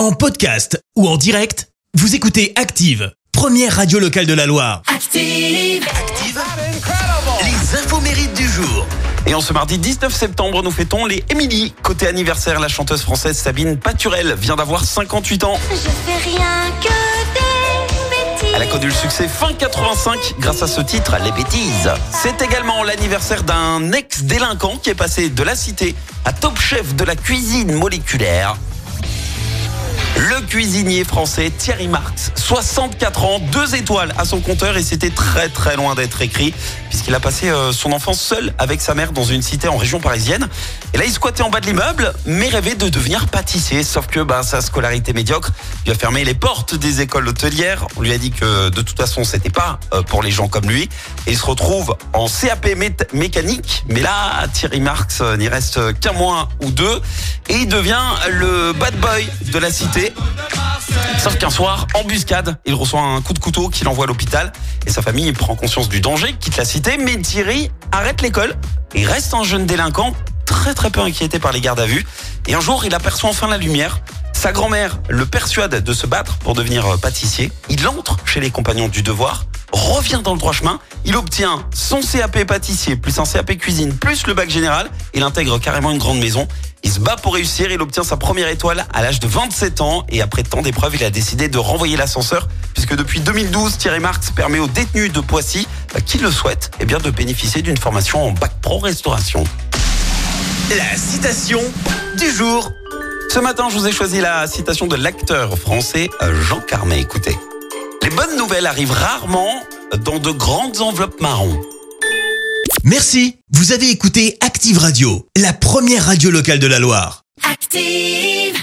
En podcast ou en direct, vous écoutez Active, première radio locale de la Loire. Active. Active Les infos mérites du jour. Et en ce mardi 19 septembre, nous fêtons les Émilie. Côté anniversaire, la chanteuse française Sabine Paturel vient d'avoir 58 ans. Je fais rien que des bêtises. Elle a connu le succès fin 85 grâce à ce titre, Les Bêtises. C'est également l'anniversaire d'un ex-délinquant qui est passé de la cité à top chef de la cuisine moléculaire. Cuisinier français Thierry Marx, 64 ans, deux étoiles à son compteur et c'était très très loin d'être écrit puisqu'il a passé euh, son enfance seul avec sa mère dans une cité en région parisienne. Et là, il squattait en bas de l'immeuble, mais rêvait de devenir pâtissier. Sauf que bah, sa scolarité médiocre lui a fermé les portes des écoles hôtelières. On lui a dit que de toute façon, c'était pas euh, pour les gens comme lui. Et il se retrouve en CAP mé- mécanique. Mais là, Thierry Marx euh, n'y reste qu'un mois ou deux et il devient le bad boy de la cité. Sauf qu'un soir, embuscade, il reçoit un coup de couteau qui l'envoie à l'hôpital et sa famille prend conscience du danger, quitte la cité, mais Thierry arrête l'école et reste un jeune délinquant très très peu inquiété par les gardes à vue. Et un jour, il aperçoit enfin la lumière. Sa grand-mère le persuade de se battre pour devenir pâtissier. Il entre chez les compagnons du devoir, revient dans le droit chemin. Il obtient son CAP pâtissier, plus un CAP cuisine, plus le bac général. Il intègre carrément une grande maison. Il se bat pour réussir. Il obtient sa première étoile à l'âge de 27 ans. Et après tant d'épreuves, il a décidé de renvoyer l'ascenseur. Puisque depuis 2012, Thierry Marx permet aux détenus de Poissy, bah, qui le souhaitent, eh bien, de bénéficier d'une formation en bac pro restauration. La citation du jour. Ce matin, je vous ai choisi la citation de l'acteur français euh, Jean Carmet. Écoutez. Les bonnes nouvelles arrivent rarement dans de grandes enveloppes marron. Merci, vous avez écouté Active Radio, la première radio locale de la Loire. Active.